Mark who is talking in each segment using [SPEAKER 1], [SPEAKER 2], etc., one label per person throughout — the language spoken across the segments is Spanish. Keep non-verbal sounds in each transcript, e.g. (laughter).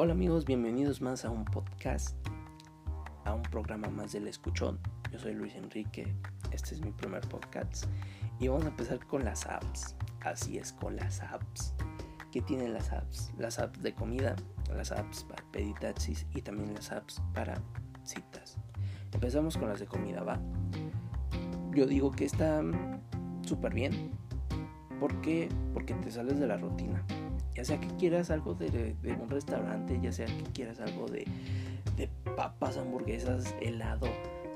[SPEAKER 1] Hola amigos, bienvenidos más a un podcast, a un programa más del escuchón. Yo soy Luis Enrique, este es mi primer podcast y vamos a empezar con las apps. Así es, con las apps. ¿Qué tienen las apps? Las apps de comida, las apps para pedir taxis y también las apps para citas. Empezamos con las de comida, ¿va? Yo digo que está súper bien. ¿Por qué? Porque te sales de la rutina. Ya sea que quieras algo de, un restaurante, ya sea que quieras algo de, de papas, hamburguesas, helado,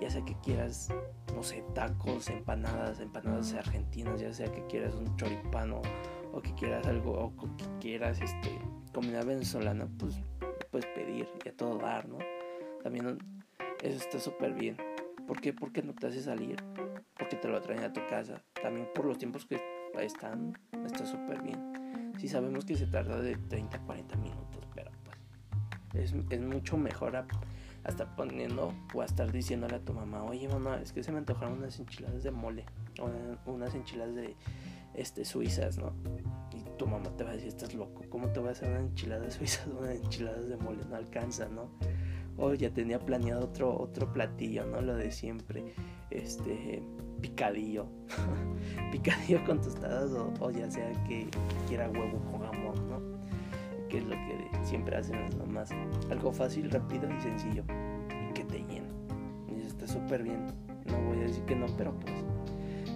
[SPEAKER 1] ya sea que quieras, no sé, tacos, empanadas, empanadas argentinas, ya sea que quieras un choripano o que quieras algo, o que quieras este, comida venezolana, pues puedes pedir y a todo dar, ¿no? También eso está súper bien. ¿Por qué? Porque no te hace salir, porque te lo traen a tu casa. También por los tiempos que están, está súper bien. Si sabemos que se tarda de 30 a 40 minutos, pero pues es, es mucho mejor a, estar poniendo o a estar diciéndole a tu mamá, oye mamá, es que se me antojaron unas enchiladas de mole, o unas enchiladas de este, suizas, ¿no? Y tu mamá te va a decir, estás loco, ¿cómo te voy a hacer una enchilada (laughs) suiza, unas enchiladas de mole? No alcanza, ¿no? O ya tenía planeado otro, otro platillo, ¿no? Lo de siempre, este, picadillo, (laughs) picadillo con tostadas o, ya sea que quiera huevo con jamón, ¿no? Que es lo que siempre hacen las mamás. Algo fácil, rápido y sencillo y que te llena. Y está súper bien. No voy a decir que no, pero pues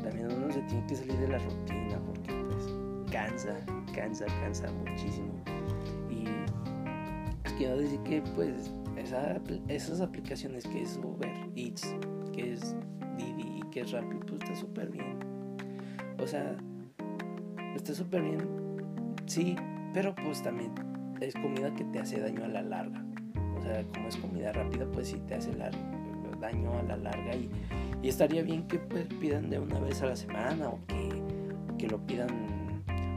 [SPEAKER 1] también uno se tiene que salir de la rutina porque pues cansa, cansa, cansa muchísimo. Y quiero decir que pues esas aplicaciones que es Uber Eats, que es es Rappi, pues está súper bien. O sea, está súper bien, sí, pero pues también es comida que te hace daño a la larga. O sea, como es comida rápida, pues sí te hace daño a la larga y, estaría bien que pues, pidan de una vez a la semana o que, que lo pidan,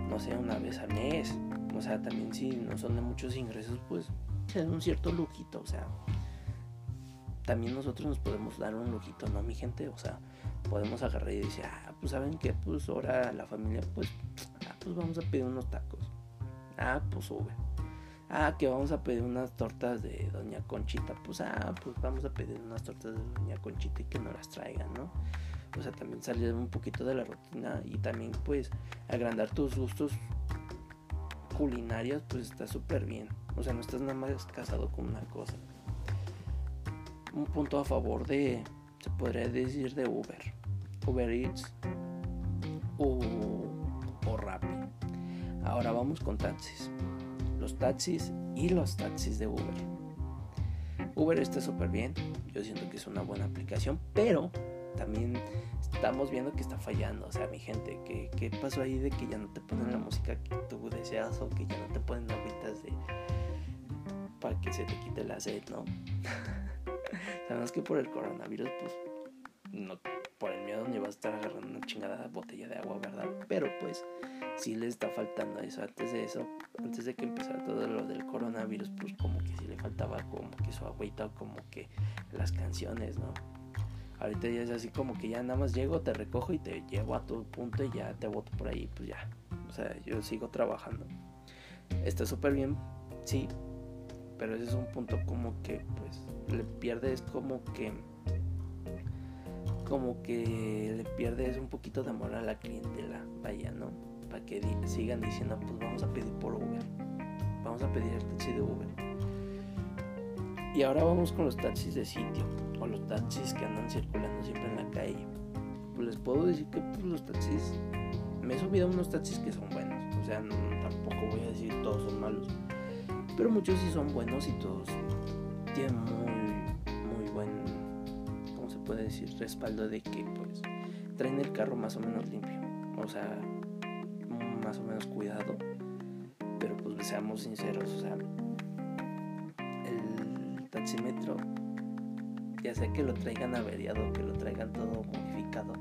[SPEAKER 1] no sé, una vez al mes. O sea, también si no son de muchos ingresos, pues es un cierto lujito, o sea, también nosotros nos podemos dar un lujito, ¿no, mi gente? O sea, podemos agarrar y decir, ah, pues saben que, pues ahora la familia, pues, ah, pues vamos a pedir unos tacos. Ah, pues sube. Ah, que vamos a pedir unas tortas de Doña Conchita. Pues, ah, pues vamos a pedir unas tortas de Doña Conchita y que nos las traigan, ¿no? O sea, también salir un poquito de la rutina y también, pues, agrandar tus gustos culinarios, pues está súper bien. O sea, no estás nada más casado con una cosa. Un punto a favor de, se podría decir, de Uber. Uber Eats o, o Rappi. Ahora vamos con taxis. Los taxis y los taxis de Uber. Uber está súper bien. Yo siento que es una buena aplicación, pero también estamos viendo que está fallando. O sea, mi gente, ¿qué, qué pasó ahí de que ya no te ponen la música que tú deseas o que ya no te ponen agüitas de para que se te quite la sed, ¿no? (laughs) (laughs) Sabemos que por el coronavirus, pues, no, por el miedo ni vas a estar agarrando una chingada botella de agua, ¿verdad? Pero pues, sí le está faltando eso. Antes de eso, antes de que empezara todo lo del coronavirus, pues como que sí le faltaba como que su agüita, como que las canciones, ¿no? Ahorita ya es así como que ya nada más llego, te recojo y te llevo a tu punto y ya te voto por ahí, pues ya. O sea, yo sigo trabajando. Está súper bien, sí, pero ese es un punto como que pues le pierdes como que como que le pierdes un poquito de amor a la clientela, vaya, ¿no? Para que sigan diciendo, pues vamos a pedir por Uber, vamos a pedir el taxi de Uber. Y ahora vamos con los taxis de sitio, o los taxis que andan circulando siempre en la calle. Pues les puedo decir que pues, los taxis, me he subido a unos taxis que son buenos, o sea, tampoco voy a decir todos son malos pero muchos sí son buenos y todos tienen muy, muy buen, ¿cómo se puede decir? Respaldo de que pues traen el carro más o menos limpio, o sea, más o menos cuidado, pero pues seamos sinceros, o sea, el taxímetro, ya sea que lo traigan averiado, que lo traigan todo modificado,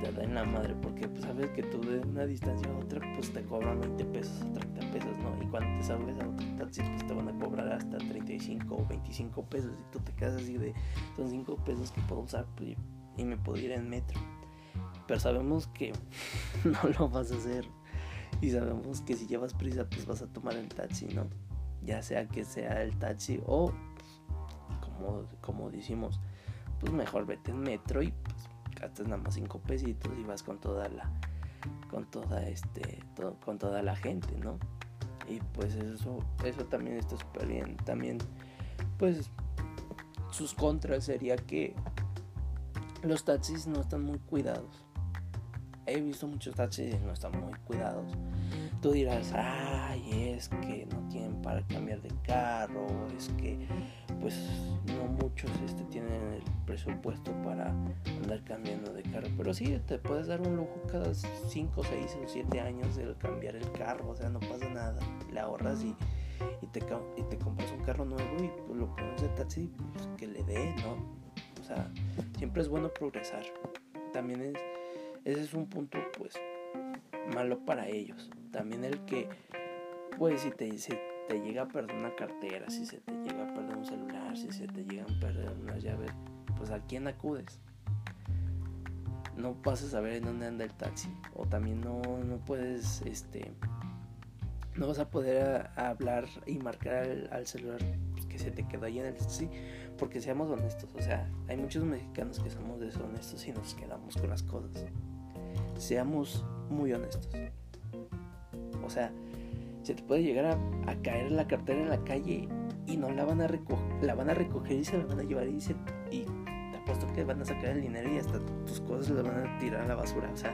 [SPEAKER 1] te da en la madre porque pues sabes que tú de una distancia a otra pues te cobran 20 pesos o 30 pesos, ¿no? Y cuando te sabes a otro taxi pues te van a cobrar hasta 35 o 25 pesos y tú te quedas así de son 5 pesos que puedo usar pues, y me puedo ir en metro. Pero sabemos que (laughs) no lo vas a hacer y sabemos que si llevas prisa pues vas a tomar el taxi, ¿no? ya sea que sea el taxi o como, como decimos, pues mejor vete en metro y pues nada más cinco pesitos y vas con toda la con toda este con toda la gente, ¿no? Y pues eso eso también está súper bien. También pues sus contras sería que los taxis no están muy cuidados. He visto muchos taxis y no están muy cuidados. Tú dirás, ay, es que no tienen para cambiar de carro, es que pues no muchos este, tienen el presupuesto para andar cambiando de carro. Pero sí, te puedes dar un lujo cada 5, 6 o 7 años de cambiar el carro, o sea, no pasa nada. Le ahorras y, y, te, y te compras un carro nuevo y pues, lo pones de taxi pues, que le dé, ¿no? O sea, siempre es bueno progresar. También es, ese es un punto, pues, malo para ellos. También el que, pues, si te, si te llega a perder una cartera, si se te llega a perder un celular, si se te llegan a perder unas llaves, pues, ¿a quién acudes? No pasas a ver en dónde anda el taxi. O también no, no puedes, este, no vas a poder hablar y marcar al, celular que se te quedó ahí en el taxi porque seamos honestos, o sea, hay muchos mexicanos que somos deshonestos y nos quedamos con las cosas. Seamos muy honestos. O sea, se te puede llegar a, caer la cartera en la calle y no la van a recoger, la van a recoger y se la van a llevar y, y te apuesto que van a sacar el dinero y hasta tus cosas las van a tirar a la basura. O sea,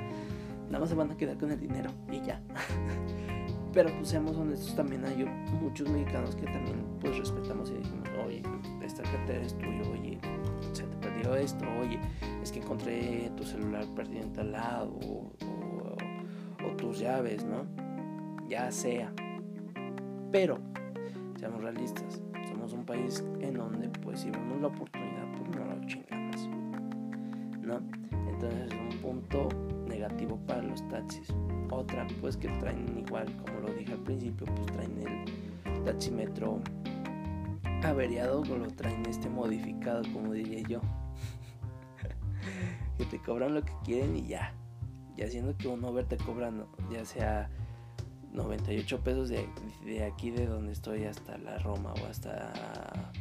[SPEAKER 1] nada más se van a quedar con el dinero y ya. (laughs) Pero pues seamos honestos, también hay muchos mexicanos que también pues respetamos y decimos, oye, esta cartera es tuya, oye, se te perdió esto, oye, es que encontré tu celular perdido en tal lado, o, tus llaves, ¿no? Ya sea. Pero, seamos realistas, somos un país en donde pues si vemos la oportunidad, pues no la chingamos, ¿no? Entonces es un punto negativo para los taxis. Otra, pues que traen igual, como lo dije al principio, pues traen el taxímetro averiado o lo traen este modificado, como diría yo. (laughs) que te cobran lo que quieren y ya. Ya siendo que uno verte cobrando, ya sea 98 pesos de, de, aquí de donde estoy hasta la Roma o hasta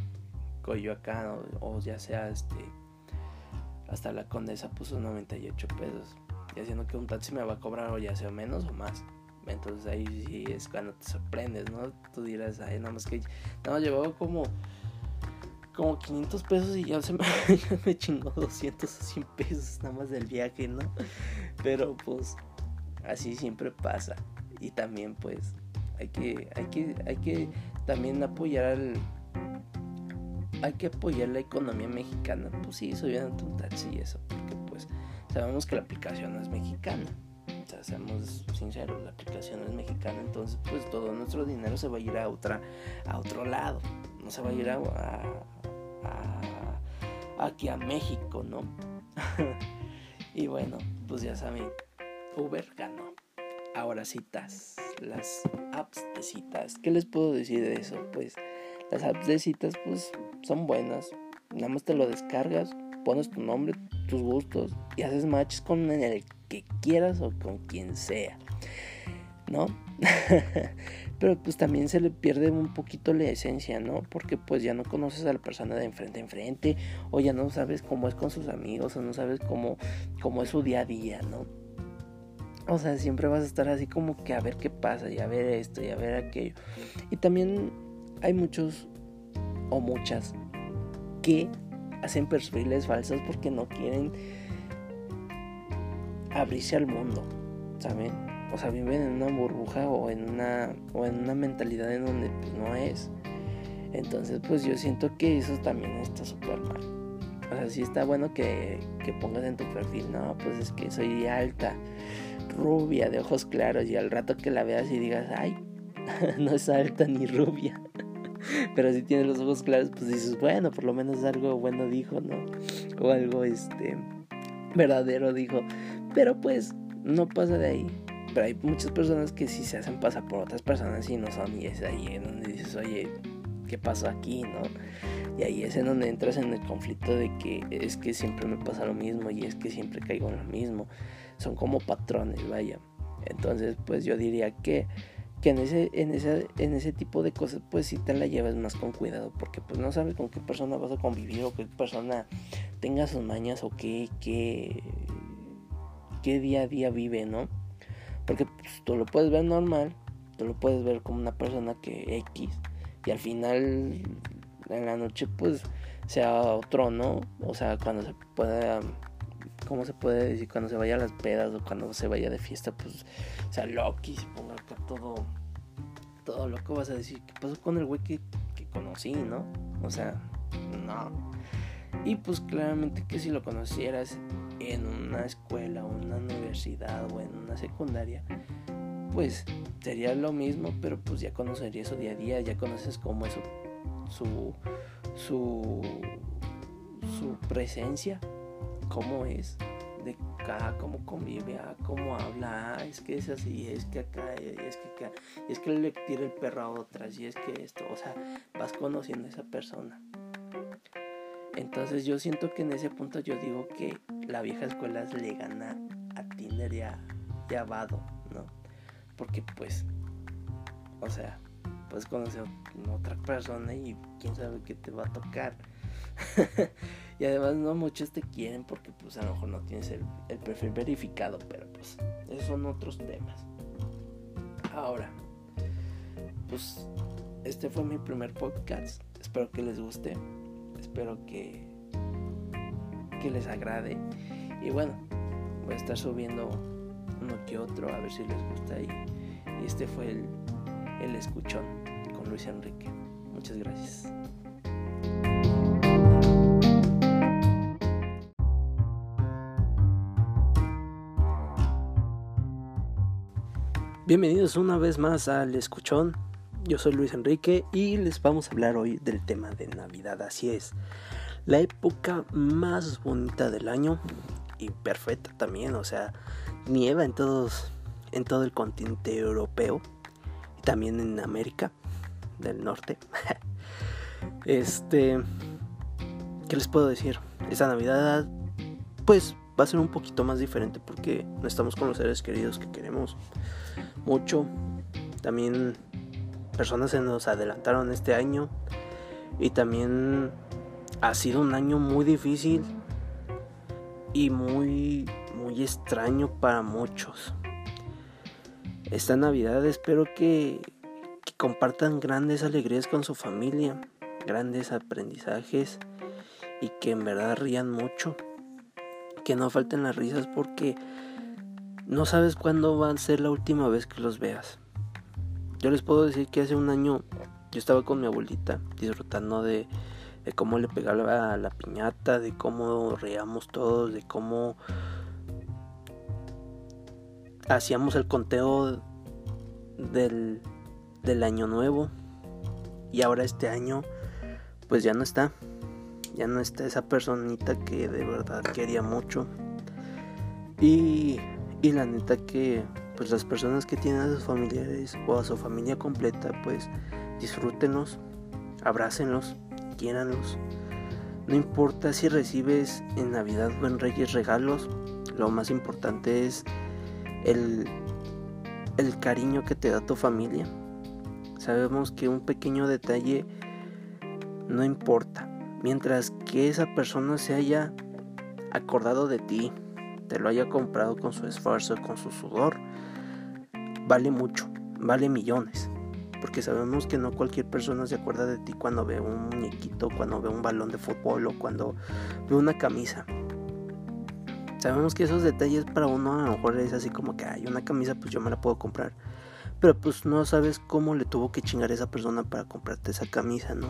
[SPEAKER 1] Coyoacán o, ya sea este hasta la Condesa puso 98 pesos haciendo que un taxi me va a cobrar o ya sea menos o más. Entonces ahí sí es cuando te sorprendes, ¿no? Tú dirás, ay, nada más que más llevaba como como 500 pesos y ya se me, (laughs) me chingó 200 o 100 pesos nada más del viaje, ¿no? Pero pues así siempre pasa. Y también pues hay que hay que hay que también apoyar al hay que apoyar la economía mexicana. Pues sí, subiendo un taxi y eso, porque pues sabemos que la aplicación es mexicana. O sea, seamos sinceros, la aplicación es mexicana, entonces pues todo nuestro dinero se va a ir a otra, a otro lado, no se va a ir a, aquí a México, ¿no? (laughs) y bueno, pues ya saben, Uber ganó. Ahora citas, las apps de citas. ¿Qué les puedo decir de eso? Pues las apps de citas pues son buenas. Nada más te lo descargas, pones tu nombre, tus gustos y haces matches con el que quieras o con quien sea. ¿No? (laughs) Pero pues también se le pierde un poquito la esencia, ¿no? Porque pues ya no conoces a la persona de enfrente a enfrente o ya no sabes cómo es con sus amigos o no sabes cómo, cómo es su día a día, ¿no? O sea, siempre vas a estar así como que a ver qué pasa y a ver esto y a ver aquello. Y también hay muchos o muchas que hacen perfiles falsos porque no quieren abrirse al mundo, ¿saben? O sea, viven en una burbuja o en una, o en una mentalidad en donde pues, no es. Entonces, pues yo siento que eso también está súper mal. O sea, sí está bueno que, que pongas en tu perfil, no, pues es que soy alta, rubia, de ojos claros, y al rato que la veas y digas, ay, (laughs) no es alta ni rubia. (laughs) Pero si tiene los ojos claros, pues dices, bueno, por lo menos algo bueno dijo, ¿no? O algo, este, verdadero dijo. Pero pues no pasa de ahí. Pero hay muchas personas que sí se hacen pasar por otras personas y no son. Y es ahí en donde dices, oye, ¿qué pasó aquí, no? Y ahí es en donde entras en el conflicto de que es que siempre me pasa lo mismo y es que siempre caigo en lo mismo. Son como patrones, vaya. Entonces, pues yo diría que que en ese, en ese, en ese tipo de cosas pues sí te la llevas más con cuidado porque pues no sabes con qué persona vas a convivir o qué persona tenga sus mañas o qué, qué, qué día a día vive, ¿no? Porque pues, tú lo puedes ver normal, tú lo puedes ver como una persona que X y al final en la noche pues sea otro, ¿no? O sea, cuando se pueda ¿cómo se puede decir? Cuando se vaya a las pedas o cuando se vaya de fiesta, pues sea Loki, se ponga acá todo, todo loco, vas a decir, ¿qué pasó con el güey que, que conocí, no? O sea, no. Y pues claramente que si lo conocieras en una escuela una universidad o en una secundaria, pues sería lo mismo, pero pues ya conocerías su día a día, ya conoces cómo es su, su, su presencia, cómo es, de acá, cómo convive, ah, cómo habla, ah, es que es así, es que acá, es que acá, es que le tira el perro a otras, y es que esto, o sea, vas conociendo a esa persona. Entonces yo siento que en ese punto yo digo que la vieja escuela le gana a Tinder y a, Vado, ¿no? Porque pues, o sea, puedes conocer a otra persona y quién sabe qué te va a tocar. (laughs) y además no muchos te quieren porque pues a lo mejor no tienes el, el perfil verificado, pero pues esos son otros temas. Ahora, pues este fue mi primer podcast. Espero que les guste. Espero que, que les agrade. Y bueno, voy a estar subiendo uno que otro a ver si les gusta. Y, este fue el, el escuchón Luis Enrique. Muchas gracias. Bienvenidos una vez más al Escuchón. Yo soy Luis Enrique y les vamos a hablar hoy del tema de Navidad. Así es, la época más bonita del año y perfecta también. O sea, nieva en todos, en todo el continente europeo y también en América del Norte. (laughs) este, ¿qué les puedo decir? Esta Navidad, pues va a ser un poquito más diferente porque no estamos con los seres queridos que queremos mucho. También personas se nos adelantaron este año y también ha sido un año muy difícil y muy muy extraño para muchos. Esta Navidad espero que, que compartan grandes alegrías con su familia, grandes aprendizajes y que en verdad rían mucho. Que no falten las risas porque no sabes cuándo va a ser la última vez que los veas. Yo les puedo decir que hace un año yo estaba con mi abuelita disfrutando de, cómo le pegaba la piñata, de cómo reíamos todos, de cómo hacíamos el conteo del, del año nuevo. Y ahora este año pues ya no está. Ya no está esa personita que de verdad quería mucho. Y y la neta que pues las personas que tienen a sus familiares o a su familia completa pues disfrútenlos, abrácenlos, quiéranlos. No importa si recibes en Navidad o en Reyes regalos, lo más importante es el, el cariño que te da tu familia. Sabemos que un pequeño detalle no importa, mientras que esa persona se haya acordado de ti, te lo haya comprado con su esfuerzo, con su sudor, vale mucho, vale millones. Porque sabemos que no cualquier persona se acuerda de ti cuando ve un muñequito, cuando ve un balón de fútbol o cuando ve una camisa. Sabemos que esos detalles para uno a lo mejor es así como que hay una camisa, pues yo me la puedo comprar. Pero pues no sabes cómo le tuvo que chingar a esa persona para comprarte esa camisa, ¿no?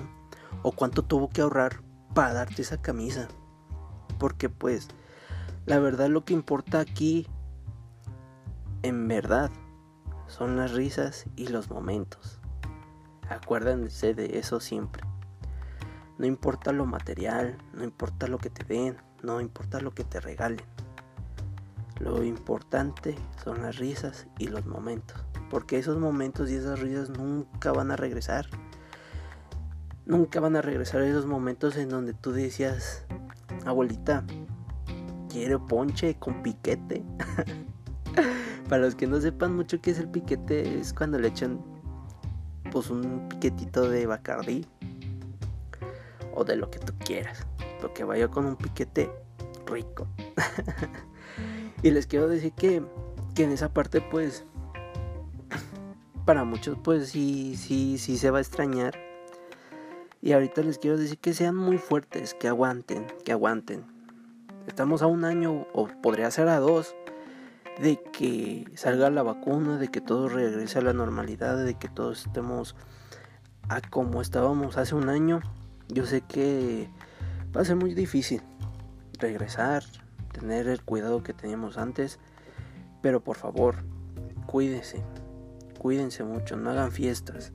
[SPEAKER 1] O cuánto tuvo que ahorrar para darte esa camisa. Porque pues la verdad lo que importa aquí, en verdad, son las risas y los momentos. Acuérdense de eso siempre. No importa lo material, no importa lo que te den, no importa lo que te regalen. Lo importante son las risas y los momentos. Porque esos momentos y esas risas nunca van a regresar. Nunca van a regresar esos momentos en donde tú decías, abuelita, quiero ponche con piquete. (laughs) Para los que no sepan mucho qué es el piquete, es cuando le echan pues un piquetito de Bacardí o de lo que tú quieras. Lo que vaya con un piquete rico. (laughs) y les quiero decir que, que en esa parte pues para muchos pues sí, sí, sí se va a extrañar. Y ahorita les quiero decir que sean muy fuertes, que aguanten, que aguanten. Estamos a un año o podría ser a dos de que salga la vacuna, de que todo regrese a la normalidad, de que todos estemos a como estábamos hace un año. Yo sé que va a ser muy difícil regresar, tener el cuidado que teníamos antes, pero por favor, cuídense, cuídense mucho, no hagan fiestas,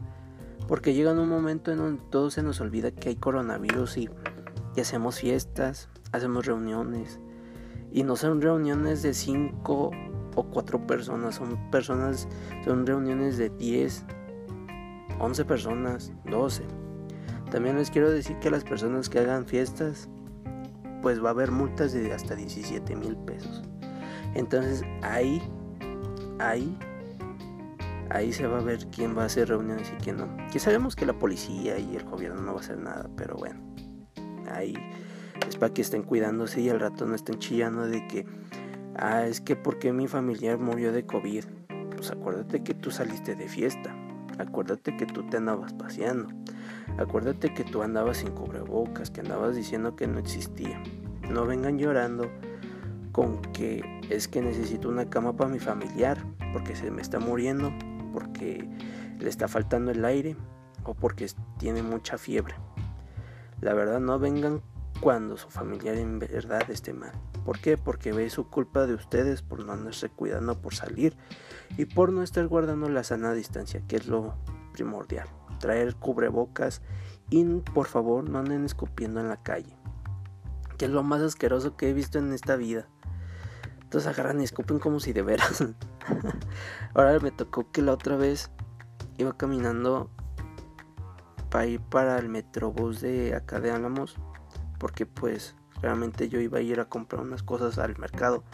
[SPEAKER 1] porque llega un momento en donde todo se nos olvida que hay coronavirus y, y hacemos fiestas, hacemos reuniones, y no son reuniones de 5 o 4 personas, son personas, son reuniones de 10, 11 personas, 12. También les quiero decir que las personas que hagan fiestas, pues va a haber multas de hasta 17 mil pesos. Entonces ahí, ahí ahí se va a ver quién va a hacer reuniones y quién no. Que sabemos que la policía y el gobierno no va a hacer nada, pero bueno, ahí es para que estén cuidándose y al rato no estén chillando de que, ah, es que porque mi familiar murió de COVID. Pues acuérdate que tú saliste de fiesta, acuérdate que tú te andabas paseando, acuérdate que tú andabas sin cubrebocas, que andabas diciendo que no existía. No vengan llorando con que es que necesito una cama para mi familiar porque se me está muriendo porque le está faltando el aire o porque tiene mucha fiebre. La verdad no vengan cuando su familiar en verdad esté mal. ¿Por qué? Porque ve su culpa de ustedes por no andarse cuidando por salir y por no estar guardando la sana distancia, que es lo primordial. Traer cubrebocas y por favor no anden escupiendo en la calle, que es lo más asqueroso que he visto en esta vida. Entonces agarran y escupen como si de veras. (laughs) Ahora me tocó que la otra vez iba caminando para ir para el metrobús de acá de Álamos. Porque pues realmente yo iba a ir a comprar unas cosas al mercado.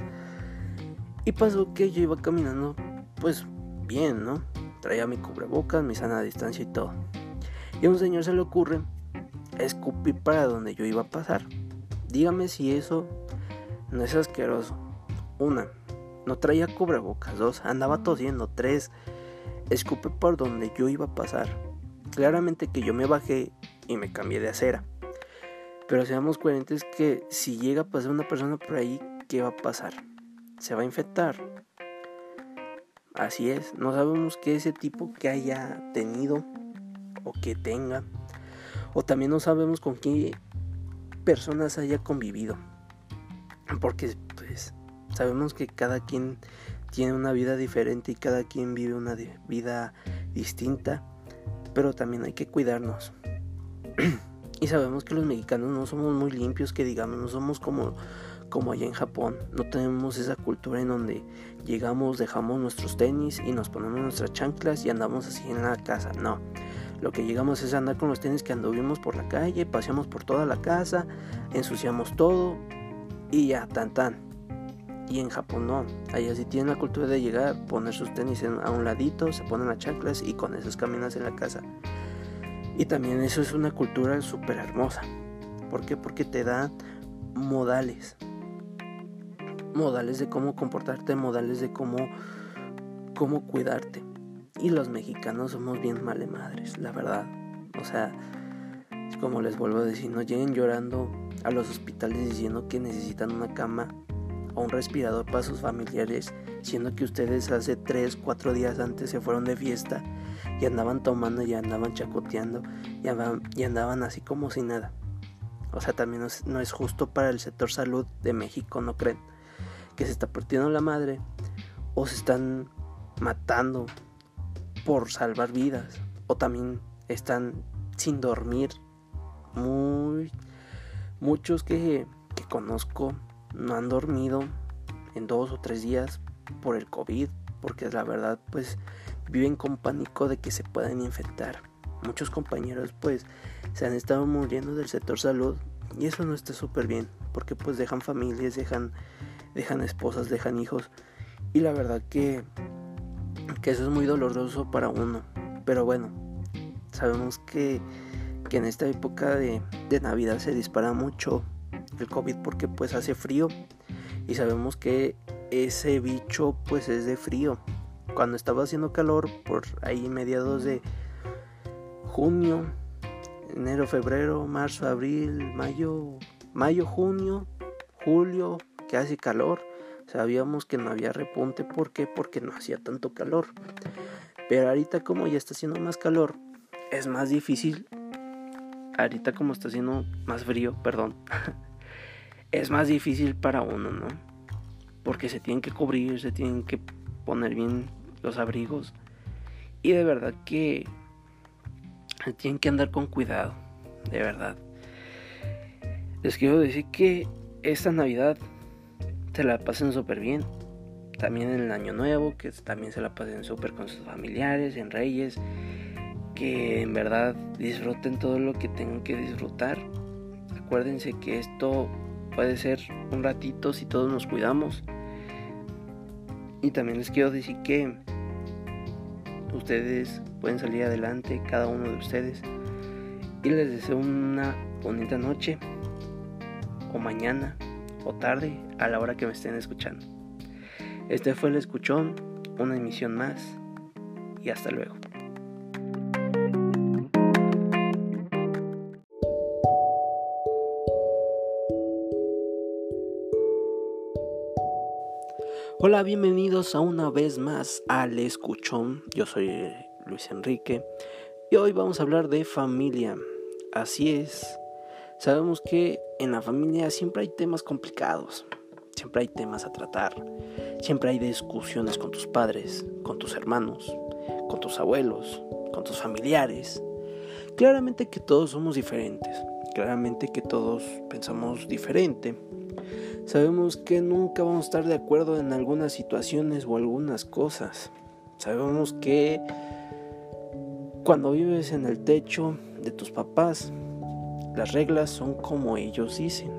[SPEAKER 1] Y pasó que yo iba caminando pues bien, ¿no? Traía mi cubrebocas, mi sana distancia y todo. Y a un señor se le ocurre escupir para donde yo iba a pasar. Dígame si eso no es asqueroso. Una, no traía cubrebocas. Dos, andaba tosiendo. Tres, escupe por donde yo iba a pasar. Claramente que yo me bajé y me cambié de acera. Pero seamos coherentes que si llega a pasar una persona por ahí, ¿qué va a pasar? Se va a infectar. Así es, no sabemos qué ese tipo que haya tenido o que tenga. O también no sabemos con qué personas haya convivido. Porque Sabemos que cada quien tiene una vida diferente y cada quien vive una vida distinta, pero también hay que cuidarnos. (clears throat) y sabemos que los mexicanos no somos muy limpios, que digamos, no somos como, como allá en Japón. No tenemos esa cultura en donde llegamos, dejamos nuestros tenis y nos ponemos nuestras chanclas y andamos así en la casa. No. Lo que llegamos es andar con los tenis que anduvimos por la calle, paseamos por toda la casa, ensuciamos todo y ya, tan tan. Y en Japón no. Allá sí tienen la cultura de llegar, poner sus tenis a un ladito, se ponen las chanclas y con esas caminas en la casa. Y también eso es una cultura súper hermosa. ¿Por qué? Porque te da modales. Modales de cómo comportarte, modales de cómo, cómo cuidarte. Y los mexicanos somos bien male madres, la verdad. O sea, como les vuelvo a decir, no lleguen llorando a los hospitales diciendo que necesitan una cama o un respirador para sus familiares, siendo que ustedes hace 3, 4 días antes se fueron de fiesta y andaban tomando y andaban chacoteando y andaban, y andaban así como si nada. O sea, también no es, no es justo para el sector salud de México, ¿no creen? Que se está partiendo la madre o se están matando por salvar vidas o también están sin dormir. Muy muchos que, que conozco no han dormido en dos o tres días por el COVID, porque la verdad pues viven con pánico de que se puedan infectar. Muchos compañeros pues se han estado muriendo del sector salud y eso no está súper bien, porque pues dejan familias, dejan, dejan esposas, dejan hijos Y la verdad que, que eso es muy doloroso para uno. Pero bueno, sabemos que, que en esta época de, de Navidad se dispara mucho el COVID porque pues hace frío. Y sabemos que ese bicho pues es de frío. Cuando estaba haciendo calor, por ahí mediados de junio, enero, febrero, marzo, abril, mayo, mayo, junio, julio, que hace calor, sabíamos que no había repunte. ¿Por qué? Porque no hacía tanto calor. Pero ahorita como ya está haciendo más calor, es más difícil. Ahorita como está haciendo más frío, perdón. (laughs) es más difícil para uno, ¿no? Porque se tienen que cubrir, se tienen que poner bien los abrigos. Y de verdad que tienen que andar con cuidado, de verdad. Les quiero decir que esta Navidad se la pasen súper bien. También en el Año Nuevo, que también se la pasen súper con sus familiares, en Reyes. Que en verdad disfruten todo lo que tengan que disfrutar. Acuérdense que esto puede ser un ratito si todos nos cuidamos. Y también les quiero decir que ustedes pueden salir adelante, cada uno de ustedes. Y les deseo una bonita noche, o mañana, o tarde, a la hora que me estén escuchando. Este fue el Escuchón, una emisión más, y hasta luego. Hola, bienvenidos a una vez más al Escuchón. Yo soy Luis Enrique y hoy vamos a hablar de familia. Así es, sabemos que en la familia siempre hay temas complicados, siempre hay temas a tratar, siempre hay discusiones con tus padres, con tus hermanos, con tus abuelos, con tus familiares. Claramente que todos somos diferentes, claramente que todos pensamos diferente Sabemos que nunca vamos a estar de acuerdo en algunas situaciones o algunas cosas. Sabemos que cuando vives en el techo de tus papás, las reglas son como ellos dicen,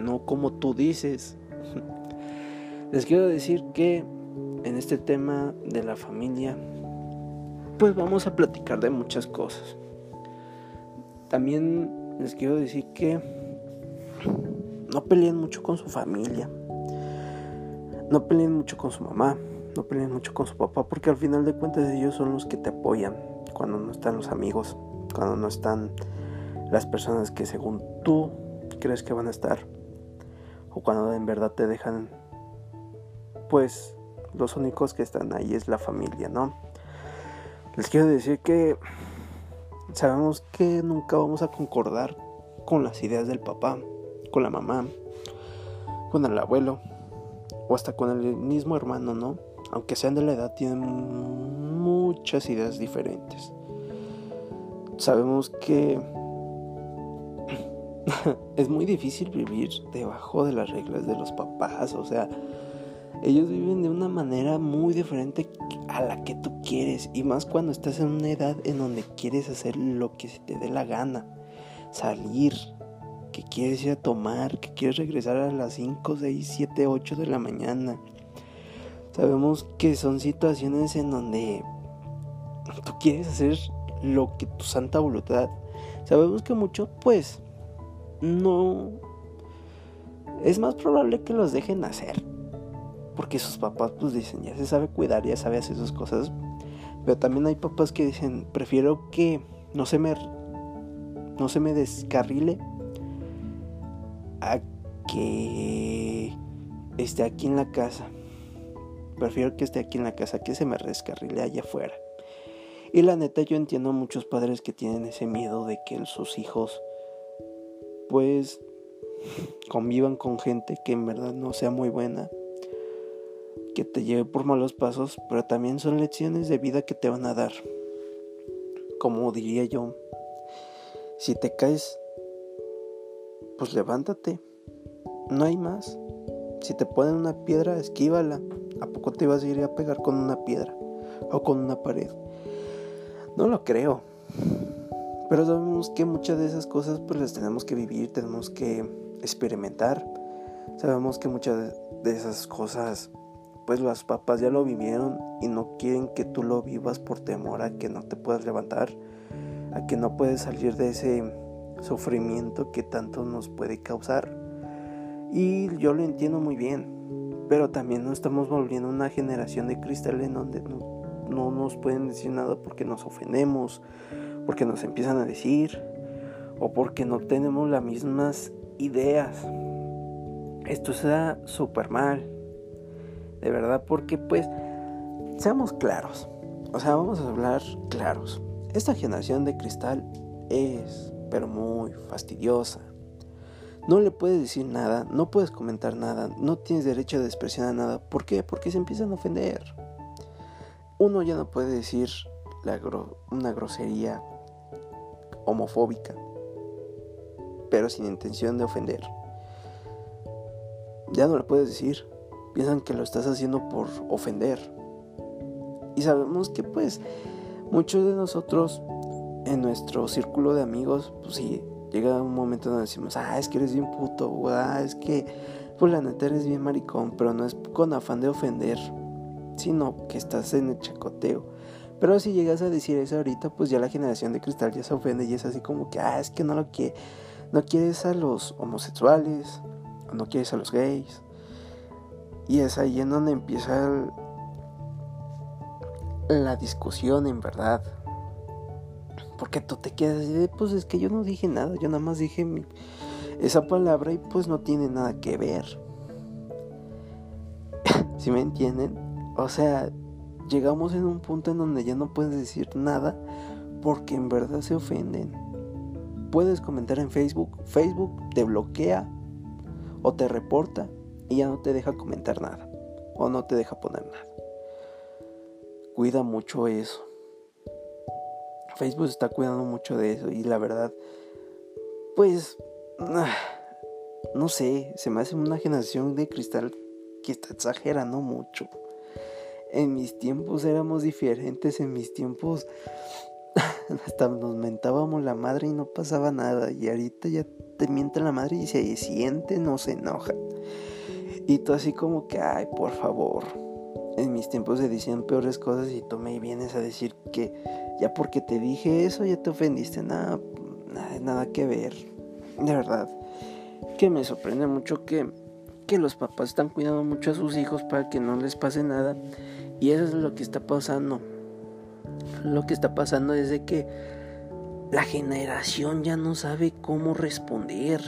[SPEAKER 1] no como tú dices. (laughs) Les quiero decir que en este tema de la familia, pues vamos a platicar de muchas cosas. También les quiero decir que no peleen mucho con su familia. No peleen mucho con su mamá. No peleen mucho con su papá porque al final de cuentas ellos son los que te apoyan cuando no están los amigos, cuando no están las personas que según tú crees que van a estar o cuando en verdad te dejan pues los únicos que están ahí es la familia, ¿no? Les quiero decir que sabemos que nunca vamos a concordar con las ideas del papá con la mamá, con el abuelo o hasta con el mismo hermano, ¿no? Aunque sean de la edad, tienen muchas ideas diferentes. Sabemos que (laughs) es muy difícil vivir debajo de las reglas de los papás, o sea, ellos viven de una manera muy diferente a la que tú quieres y más cuando estás en una edad en donde quieres hacer lo que se te dé la gana, salir, que quieres ir a tomar, que quieres regresar a las 5, 6, 7, 8 de la mañana. Sabemos que son situaciones en donde tú quieres hacer lo que tu santa voluntad. Sabemos que mucho, pues, no... Es más probable que los dejen hacer. Porque sus papás, pues, dicen, ya se sabe cuidar, ya sabe hacer sus cosas. Pero también hay papás que dicen, prefiero que no se me... No se me descarrile a que esté aquí en la casa. Prefiero que esté aquí en la casa que se me rescarrile allá afuera. Y la neta yo entiendo a muchos padres que tienen ese miedo de que sus hijos pues convivan con gente que en verdad no sea muy buena, que te lleve por malos pasos, pero también son lecciones de vida que te van a dar. Como diría yo, si te caes pues levántate. No hay más. Si te ponen una piedra, esquívala. ¿A poco te vas a ir a pegar con una piedra o con una pared? No lo creo. Pero sabemos que muchas de esas cosas pues las tenemos que vivir, tenemos que experimentar. Sabemos que muchas de esas cosas pues las papás ya lo vivieron y no quieren que tú lo vivas por temor a que no te puedas levantar, a que no puedes salir de ese sufrimiento que tanto nos puede causar. Y yo lo entiendo muy bien, pero también no estamos volviendo una generación de cristal en donde no, no nos pueden decir nada porque nos ofendemos, porque nos empiezan a decir o porque no tenemos las mismas ideas. Esto está súper mal. De verdad, porque pues, seamos claros. O sea, vamos a hablar claros. Esta generación de cristal es, pero muy fastidiosa. No le puedes decir nada, no puedes comentar nada, no tienes derecho de expresión a nada. ¿Por qué? Porque se empiezan a ofender. Uno ya no puede decir una grosería homofóbica, pero sin intención de ofender. Ya no lo puedes decir. Piensan que lo estás haciendo por ofender. Y sabemos que pues muchos de nosotros en nuestro círculo de amigos, pues sí, llega un momento donde decimos, ah, es que eres bien puto, o ah, es que pues la neta eres bien maricón, pero no es con afán de ofender, sino que estás en el chacoteo. Pero si llegas a decir eso ahorita, pues ya la generación de cristal ya se ofende y es así como que, ah, es que no lo quiere, no quieres a los homosexuales, o no quieres a los gays. Y es ahí en donde empieza la discusión en verdad. Porque tú te quedas así de, pues es que yo no dije nada, yo nada más dije esa palabra y pues no tiene nada que ver. (laughs) ¿Si me entienden? O sea, llegamos en un punto en donde ya no puedes decir nada porque en verdad se ofenden. Puedes comentar en Facebook, Facebook te bloquea o te reporta y ya no te deja comentar nada o no te deja poner nada. Cuida mucho eso. Facebook está cuidando mucho de eso y la verdad, pues, no sé, se me hace una generación de cristal que está exagerando mucho. En mis tiempos éramos diferentes, en mis tiempos (laughs) hasta nos mentábamos la madre y no pasaba nada. Y ahorita ya te miente la madre y se siente, no se enoja. Y tú así como que, ay, por favor. En mis tiempos se decían peores cosas y tú me vienes a decir que ya porque te dije eso ya te ofendiste. Nada, nada, nada que ver. De verdad. Que me sorprende mucho que, que los papás están cuidando mucho a sus hijos para que no les pase nada y eso es lo que está pasando. Lo que está pasando es de que la generación ya no sabe cómo responder.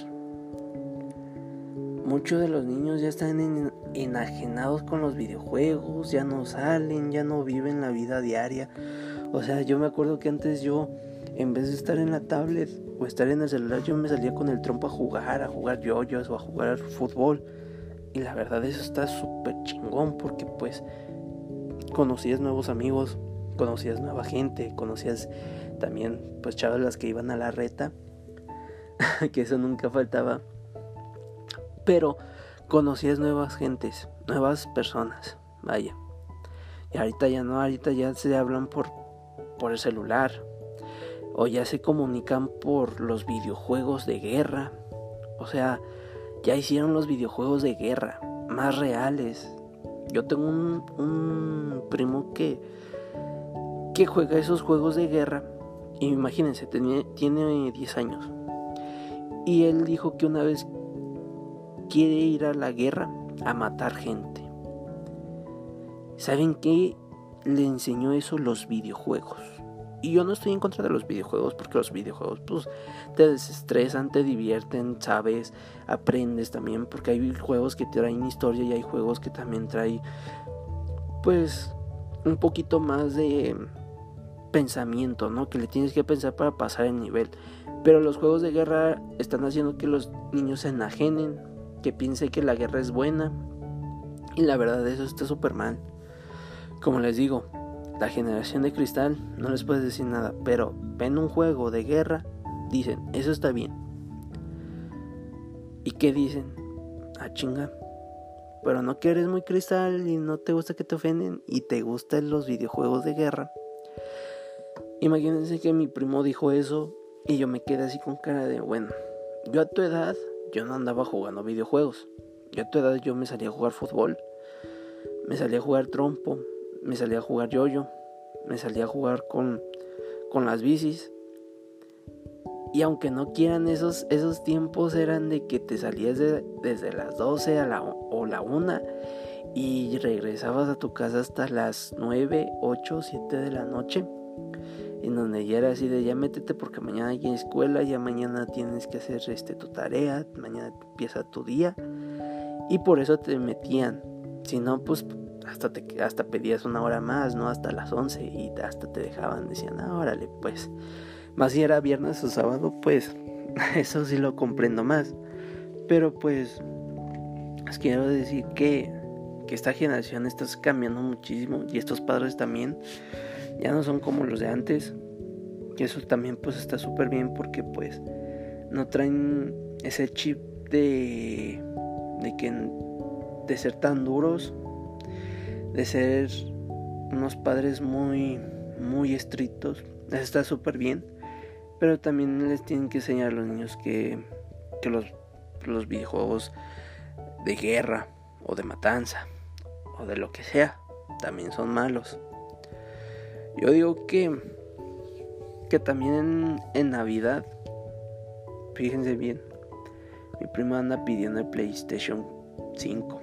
[SPEAKER 1] Muchos de los niños ya están enajenados con los videojuegos, ya no salen, ya no viven la vida diaria. O sea, yo me acuerdo que antes yo, en vez de estar en la tablet o estar en el celular, yo me salía con el trompo a jugar, a jugar yoyos o a jugar fútbol. Y la verdad eso está súper chingón porque pues conocías nuevos amigos, conocías nueva gente, conocías también pues chavas que iban a la reta, (laughs) que eso nunca faltaba. Pero conocías nuevas gentes, nuevas personas, vaya. Y ahorita ya no, ahorita ya se hablan por, por el celular. O ya se comunican por los videojuegos de guerra. O sea, ya hicieron los videojuegos de guerra más reales, yo tengo un, primo que, que juega esos juegos de guerra. Imagínense, tiene, tiene 10 años. Y él dijo que una vez quiere ir a la guerra a matar gente. ¿Saben qué? Le enseñó eso los videojuegos. Y yo no estoy en contra de los videojuegos porque los videojuegos pues te desestresan, te divierten, sabes, aprendes también porque hay juegos que traen historia y hay juegos que también traen pues un poquito más de pensamiento, ¿no? Que le tienes que pensar para pasar el nivel. Pero los juegos de guerra están haciendo que los niños se enajenen, que piensen que la guerra es buena. Y la verdad eso está súper mal. Como les digo, la generación de cristal no les puedes decir nada, pero ven un juego de guerra, dicen, eso está bien. ¿Y qué dicen? Ah, chinga. Pero no que eres muy cristal y no te gusta que te ofenden y te gustan los videojuegos de guerra. Imagínense que mi primo dijo eso y yo me quedé así con cara de, bueno, yo a tu edad, yo no andaba jugando videojuegos. Yo a tu edad yo me salía a jugar fútbol. me salía a jugar trompo, me salía a jugar yoyo, me salía a jugar con, con las bicis. Y aunque no quieran, esos, esos tiempos eran de que te salías desde las 12 a la, o la 1 y regresabas a tu casa hasta las 9, 8, 7 de la noche. En donde ya era así de ya métete porque mañana hay escuela, ya mañana tienes que hacer este, tu tarea, mañana empieza tu día. Y por eso te metían. Si no, pues hasta, te, hasta pedías una hora más, ¿no? Hasta las 11 y hasta te dejaban, decían, ah, órale, pues. Más si era viernes o sábado, pues (laughs) eso sí lo comprendo más. Pero pues, les quiero decir que, que esta generación está cambiando muchísimo y estos padres también ya no son como los de antes. Y eso también pues está súper bien porque pues no traen ese chip de, de que de ser tan duros de ser unos padres muy, muy estrictos. Está súper bien. Pero también les tienen que enseñar a los niños que, que los, los videojuegos de guerra o de matanza o de lo que sea también son malos. Yo digo que, que también en, Navidad, fíjense bien, mi prima anda pidiendo el PlayStation 5.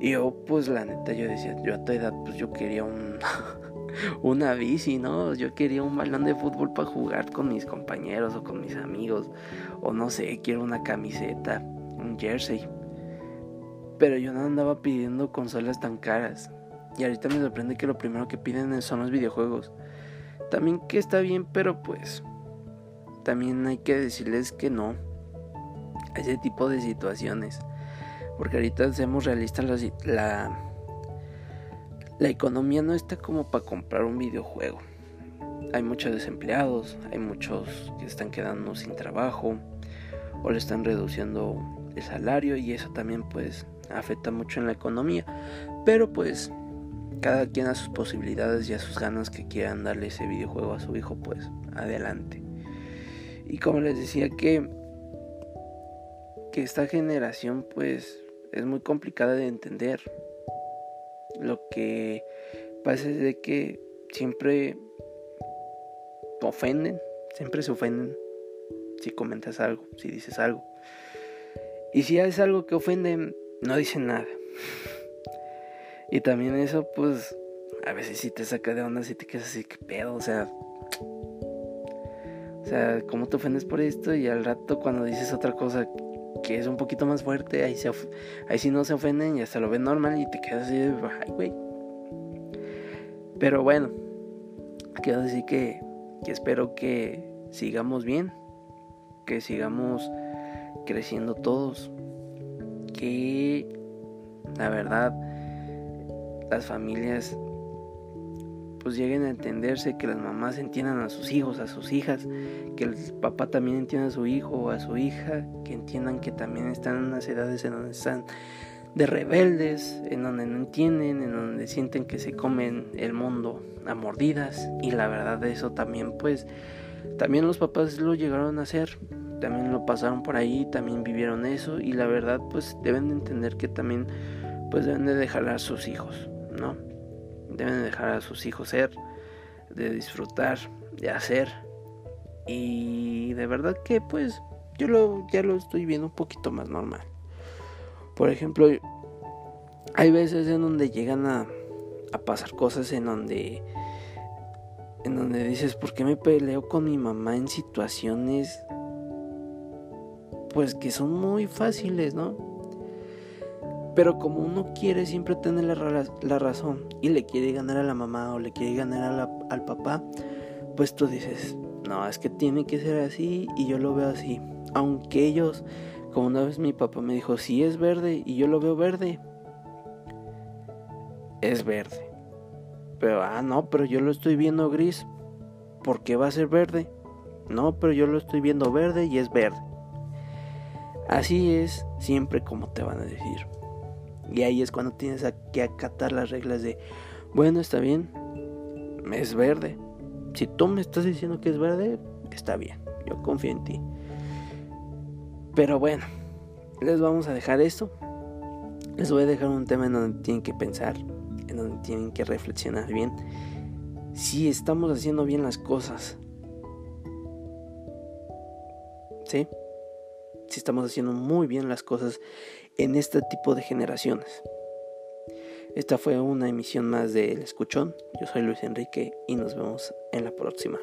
[SPEAKER 1] Y yo, pues la neta, yo decía, yo a tu edad, pues yo quería un, (laughs) una bici, ¿no? Yo quería un balón de fútbol para jugar con mis compañeros o con mis amigos. O no sé, quiero una camiseta, un jersey. Pero yo no andaba pidiendo consolas tan caras. Y ahorita me sorprende que lo primero que piden son los videojuegos. También que está bien, pero pues también hay que decirles que no. ese tipo de situaciones. Porque ahorita seamos realistas, la, la, economía no está como para comprar un videojuego. Hay muchos desempleados, hay muchos que están quedando sin trabajo o le están reduciendo el salario y eso también pues afecta mucho en la economía. Pero pues cada quien a sus posibilidades y a sus ganas que quieran darle ese videojuego a su hijo pues adelante. Y como les decía que que esta generación pues es muy complicada de entender. Lo que pasa es de que siempre ofenden, siempre se ofenden si comentas algo, si dices algo. Y si haces algo que ofende, no dicen nada. Y también eso, pues, a veces si te saca de onda, si te quedas así, que pedo, o sea. O sea, ¿cómo te ofendes por esto? Y al rato cuando dices otra cosa que es un poquito más fuerte, ahí, se ahí sí no se ofenden y hasta lo ven normal y te quedas así, ay, güey. Pero bueno, quiero decir que espero que sigamos bien, que sigamos creciendo todos, que la verdad las familias pues lleguen a entenderse, que las mamás entiendan a sus hijos, a sus hijas, que el papá también entienda a su hijo o a su hija, que entiendan que también están en unas edades en donde están de rebeldes, en donde no entienden, en donde sienten que se comen el mundo a mordidas. Y la verdad de eso también pues también los papás lo llegaron a hacer, también lo pasaron por ahí, también vivieron eso y la verdad pues deben de entender que también pues deben de dejar a sus hijos, ¿no? deben dejar a sus hijos ser, de disfrutar, de hacer. Y de verdad que pues yo lo, ya lo estoy viendo un poquito más normal. Por ejemplo, hay veces en donde llegan a, a pasar cosas en donde en donde dices, ¿por qué me peleo con mi mamá en situaciones pues que son muy fáciles, ¿no? Pero como uno quiere siempre tener la, razón y le quiere ganar a la mamá o le quiere ganar al papá, pues tú dices, no, es que tiene que ser así y yo lo veo así. Aunque ellos, como una vez mi papá me dijo, si es verde y yo lo veo verde, es verde. Pero, ah, no, pero yo lo estoy viendo gris, ¿por qué va a ser verde? No, pero yo lo estoy viendo verde y es verde. Así es siempre como te van a decir. Y ahí es cuando tienes que acatar las reglas de, bueno, está bien, es verde. Si tú me estás diciendo que es verde, está bien, yo confío en ti. Pero bueno, les vamos a dejar esto. les voy a dejar un tema en donde tienen que pensar, en donde tienen que reflexionar bien si estamos haciendo bien las cosas. ¿Sí? Si estamos haciendo muy bien las cosas en este tipo de generaciones. Esta fue una emisión más de El Escuchón. Yo soy Luis Enrique y nos vemos en la próxima.